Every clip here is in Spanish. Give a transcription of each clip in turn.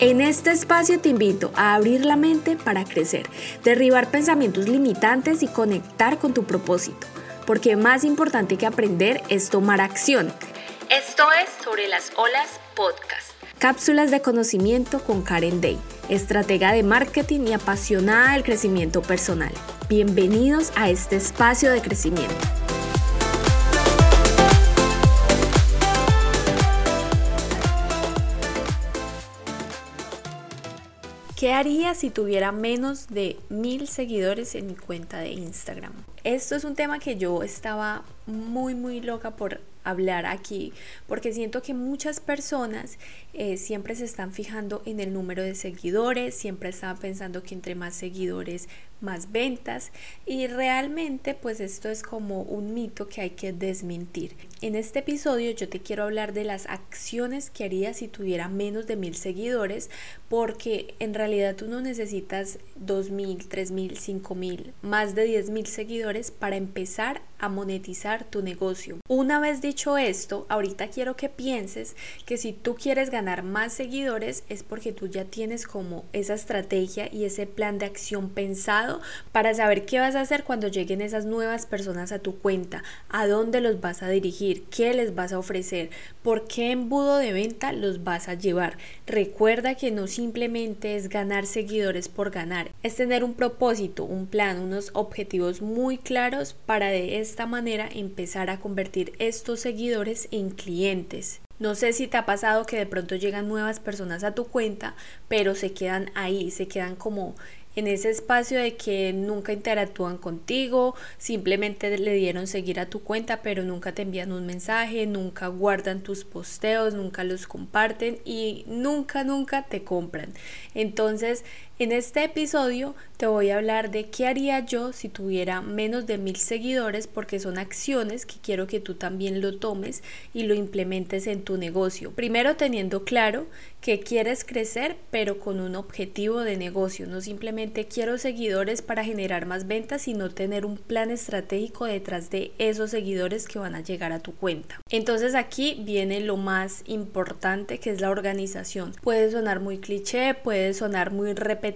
En este espacio te invito a abrir la mente para crecer, derribar pensamientos limitantes y conectar con tu propósito, porque más importante que aprender es tomar acción. Esto es Sobre las Olas Podcast. Cápsulas de conocimiento con Karen Day, estratega de marketing y apasionada del crecimiento personal. Bienvenidos a este espacio de crecimiento. ¿Qué haría si tuviera menos de mil seguidores en mi cuenta de Instagram? Esto es un tema que yo estaba muy, muy loca por hablar aquí, porque siento que muchas personas eh, siempre se están fijando en el número de seguidores, siempre están pensando que entre más seguidores, más ventas, y realmente pues esto es como un mito que hay que desmentir. En este episodio yo te quiero hablar de las acciones que haría si tuviera menos de mil seguidores, porque en realidad tú no necesitas dos mil, tres mil, cinco mil, más de diez mil seguidores para empezar a monetizar tu negocio. Una vez dicho esto, ahorita quiero que pienses que si tú quieres ganar más seguidores es porque tú ya tienes como esa estrategia y ese plan de acción pensado para saber qué vas a hacer cuando lleguen esas nuevas personas a tu cuenta, a dónde los vas a dirigir, qué les vas a ofrecer, por qué embudo de venta los vas a llevar. Recuerda que no simplemente es ganar seguidores por ganar, es tener un propósito, un plan, unos objetivos muy claros para de esta manera empezar a convertir estos seguidores en clientes. No sé si te ha pasado que de pronto llegan nuevas personas a tu cuenta, pero se quedan ahí, se quedan como en ese espacio de que nunca interactúan contigo, simplemente le dieron seguir a tu cuenta, pero nunca te envían un mensaje, nunca guardan tus posteos, nunca los comparten y nunca, nunca te compran. Entonces, en este episodio te voy a hablar de qué haría yo si tuviera menos de mil seguidores porque son acciones que quiero que tú también lo tomes y lo implementes en tu negocio. Primero teniendo claro que quieres crecer pero con un objetivo de negocio. No simplemente quiero seguidores para generar más ventas, sino tener un plan estratégico detrás de esos seguidores que van a llegar a tu cuenta. Entonces aquí viene lo más importante que es la organización. Puede sonar muy cliché, puede sonar muy repetitivo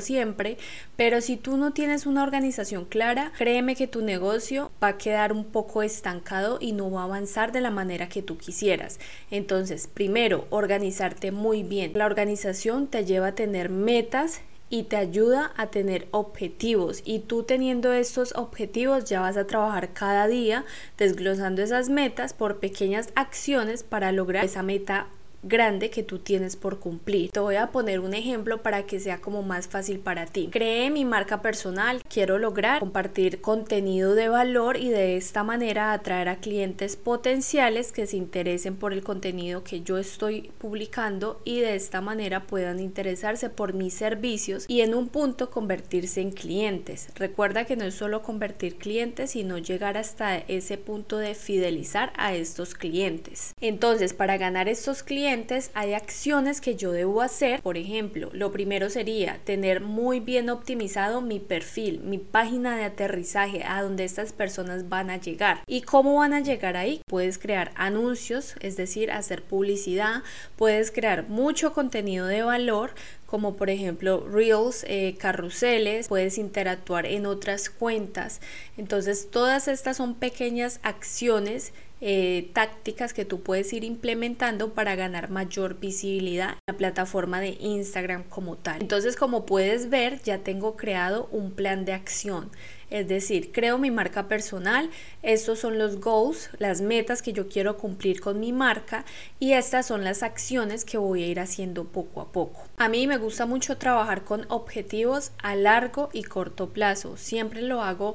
siempre, pero si tú no tienes una organización clara, créeme que tu negocio va a quedar un poco estancado y no va a avanzar de la manera que tú quisieras. Entonces, primero, organizarte muy bien. La organización te lleva a tener metas y te ayuda a tener objetivos y tú teniendo estos objetivos ya vas a trabajar cada día desglosando esas metas por pequeñas acciones para lograr esa meta grande que tú tienes por cumplir. Te voy a poner un ejemplo para que sea como más fácil para ti. Creé mi marca personal, quiero lograr compartir contenido de valor y de esta manera atraer a clientes potenciales que se interesen por el contenido que yo estoy publicando y de esta manera puedan interesarse por mis servicios y en un punto convertirse en clientes. Recuerda que no es solo convertir clientes, sino llegar hasta ese punto de fidelizar a estos clientes. Entonces, para ganar estos clientes, hay acciones que yo debo hacer. Por ejemplo, lo primero sería tener muy bien optimizado mi perfil, mi página de aterrizaje, a donde estas personas van a llegar. ¿Y cómo van a llegar ahí? Puedes crear anuncios, es decir, hacer publicidad, puedes crear mucho contenido de valor, como por ejemplo reels, eh, carruseles, puedes interactuar en otras cuentas. Entonces todas estas son pequeñas acciones eh, tácticas que tú puedes ir implementando para ganar mayor visibilidad en la plataforma de Instagram como tal. Entonces, como puedes ver, ya tengo creado un plan de acción. Es decir, creo mi marca personal, estos son los goals, las metas que yo quiero cumplir con mi marca y estas son las acciones que voy a ir haciendo poco a poco. A mí me gusta mucho trabajar con objetivos a largo y corto plazo. Siempre lo hago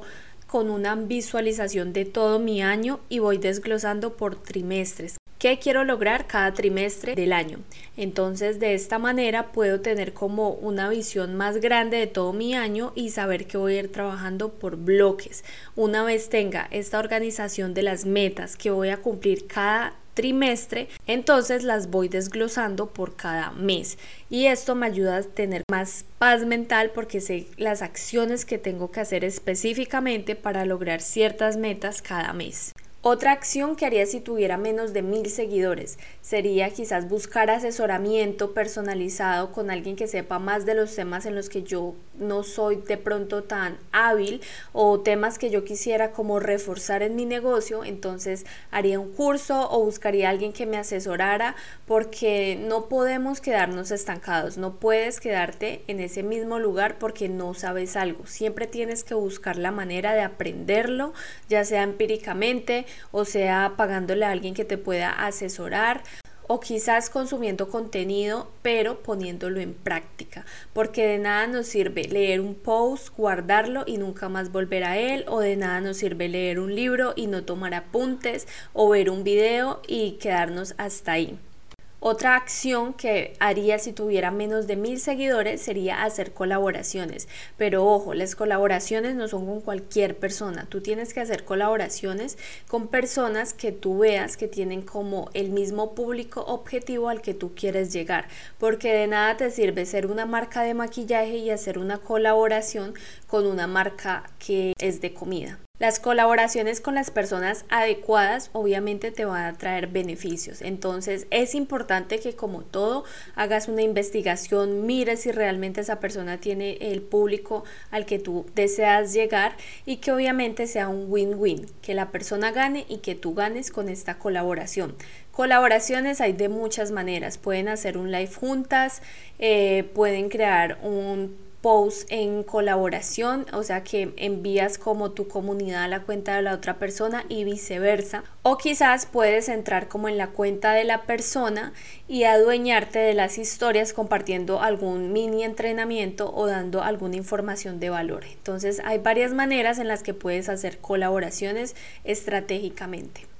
con una visualización de todo mi año y voy desglosando por trimestres. ¿Qué quiero lograr cada trimestre del año? Entonces de esta manera puedo tener como una visión más grande de todo mi año y saber que voy a ir trabajando por bloques. Una vez tenga esta organización de las metas que voy a cumplir cada trimestre, entonces las voy desglosando por cada mes y esto me ayuda a tener más paz mental porque sé las acciones que tengo que hacer específicamente para lograr ciertas metas cada mes. Otra acción que haría si tuviera menos de mil seguidores sería quizás buscar asesoramiento personalizado con alguien que sepa más de los temas en los que yo no soy de pronto tan hábil o temas que yo quisiera como reforzar en mi negocio. Entonces haría un curso o buscaría a alguien que me asesorara porque no podemos quedarnos estancados. No puedes quedarte en ese mismo lugar porque no sabes algo. Siempre tienes que buscar la manera de aprenderlo, ya sea empíricamente o sea pagándole a alguien que te pueda asesorar o quizás consumiendo contenido pero poniéndolo en práctica porque de nada nos sirve leer un post, guardarlo y nunca más volver a él o de nada nos sirve leer un libro y no tomar apuntes o ver un video y quedarnos hasta ahí. Otra acción que haría si tuviera menos de mil seguidores sería hacer colaboraciones. Pero ojo, las colaboraciones no son con cualquier persona. Tú tienes que hacer colaboraciones con personas que tú veas que tienen como el mismo público objetivo al que tú quieres llegar. Porque de nada te sirve ser una marca de maquillaje y hacer una colaboración con una marca que es de comida. Las colaboraciones con las personas adecuadas obviamente te van a traer beneficios. Entonces es importante que como todo hagas una investigación, mires si realmente esa persona tiene el público al que tú deseas llegar y que obviamente sea un win-win, que la persona gane y que tú ganes con esta colaboración. Colaboraciones hay de muchas maneras. Pueden hacer un live juntas, eh, pueden crear un post en colaboración, o sea que envías como tu comunidad a la cuenta de la otra persona y viceversa. O quizás puedes entrar como en la cuenta de la persona y adueñarte de las historias compartiendo algún mini entrenamiento o dando alguna información de valor. Entonces hay varias maneras en las que puedes hacer colaboraciones estratégicamente.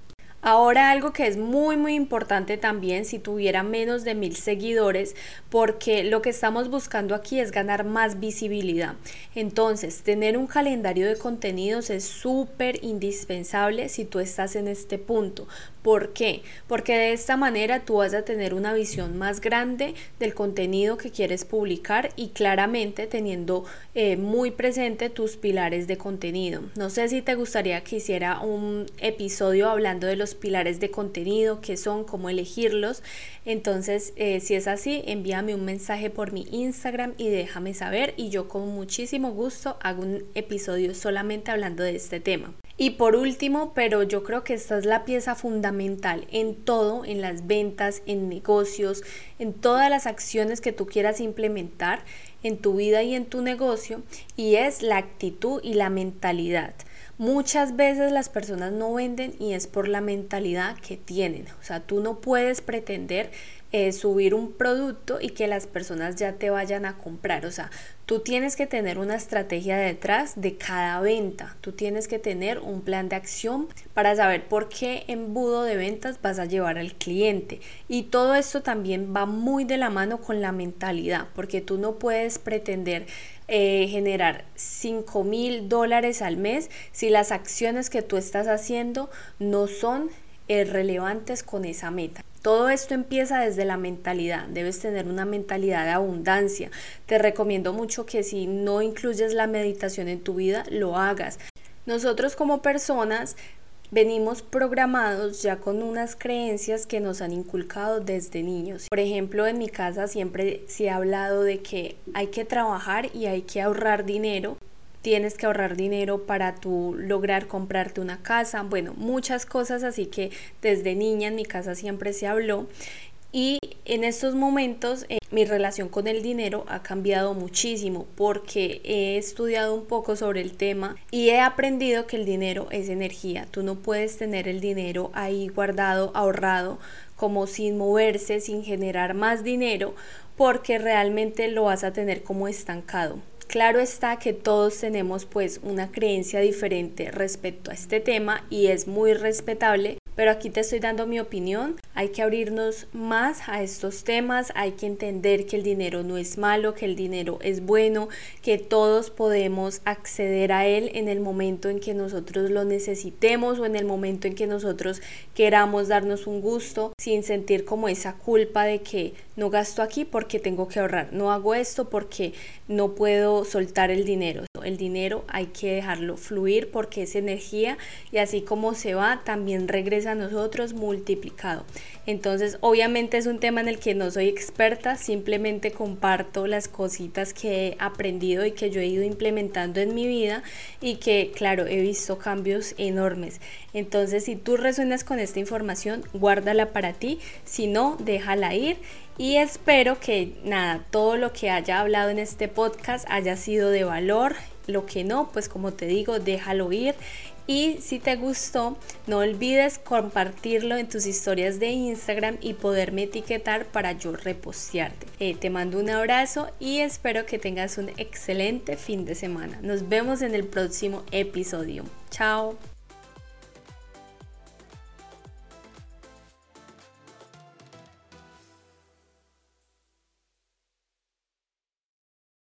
Ahora algo que es muy muy importante también si tuviera menos de mil seguidores porque lo que estamos buscando aquí es ganar más visibilidad. Entonces tener un calendario de contenidos es súper indispensable si tú estás en este punto. ¿Por qué? Porque de esta manera tú vas a tener una visión más grande del contenido que quieres publicar y claramente teniendo eh, muy presente tus pilares de contenido. No sé si te gustaría que hiciera un episodio hablando de los pilares de contenido, qué son, cómo elegirlos. Entonces, eh, si es así, envíame un mensaje por mi Instagram y déjame saber y yo con muchísimo gusto hago un episodio solamente hablando de este tema. Y por último, pero yo creo que esta es la pieza fundamental en todo, en las ventas, en negocios, en todas las acciones que tú quieras implementar en tu vida y en tu negocio, y es la actitud y la mentalidad. Muchas veces las personas no venden y es por la mentalidad que tienen. O sea, tú no puedes pretender eh, subir un producto y que las personas ya te vayan a comprar. O sea, tú tienes que tener una estrategia detrás de cada venta. Tú tienes que tener un plan de acción para saber por qué embudo de ventas vas a llevar al cliente. Y todo esto también va muy de la mano con la mentalidad, porque tú no puedes pretender eh, generar 5 mil dólares al mes si las acciones que tú estás haciendo no son relevantes con esa meta. Todo esto empieza desde la mentalidad. Debes tener una mentalidad de abundancia. Te recomiendo mucho que si no incluyes la meditación en tu vida, lo hagas. Nosotros como personas venimos programados ya con unas creencias que nos han inculcado desde niños. Por ejemplo, en mi casa siempre se ha hablado de que hay que trabajar y hay que ahorrar dinero tienes que ahorrar dinero para tú lograr comprarte una casa, bueno, muchas cosas, así que desde niña en mi casa siempre se habló y en estos momentos eh, mi relación con el dinero ha cambiado muchísimo porque he estudiado un poco sobre el tema y he aprendido que el dinero es energía. Tú no puedes tener el dinero ahí guardado, ahorrado, como sin moverse, sin generar más dinero, porque realmente lo vas a tener como estancado. Claro está que todos tenemos pues una creencia diferente respecto a este tema y es muy respetable pero aquí te estoy dando mi opinión. Hay que abrirnos más a estos temas, hay que entender que el dinero no es malo, que el dinero es bueno, que todos podemos acceder a él en el momento en que nosotros lo necesitemos o en el momento en que nosotros queramos darnos un gusto sin sentir como esa culpa de que no gasto aquí porque tengo que ahorrar, no hago esto porque no puedo soltar el dinero. El dinero hay que dejarlo fluir porque es energía y así como se va, también regresa a nosotros multiplicado. Entonces, obviamente es un tema en el que no soy experta, simplemente comparto las cositas que he aprendido y que yo he ido implementando en mi vida y que, claro, he visto cambios enormes. Entonces, si tú resuenas con esta información, guárdala para ti, si no, déjala ir y espero que nada, todo lo que haya hablado en este podcast haya sido de valor. Lo que no, pues como te digo, déjalo ir. Y si te gustó, no olvides compartirlo en tus historias de Instagram y poderme etiquetar para yo repostearte. Eh, te mando un abrazo y espero que tengas un excelente fin de semana. Nos vemos en el próximo episodio. Chao.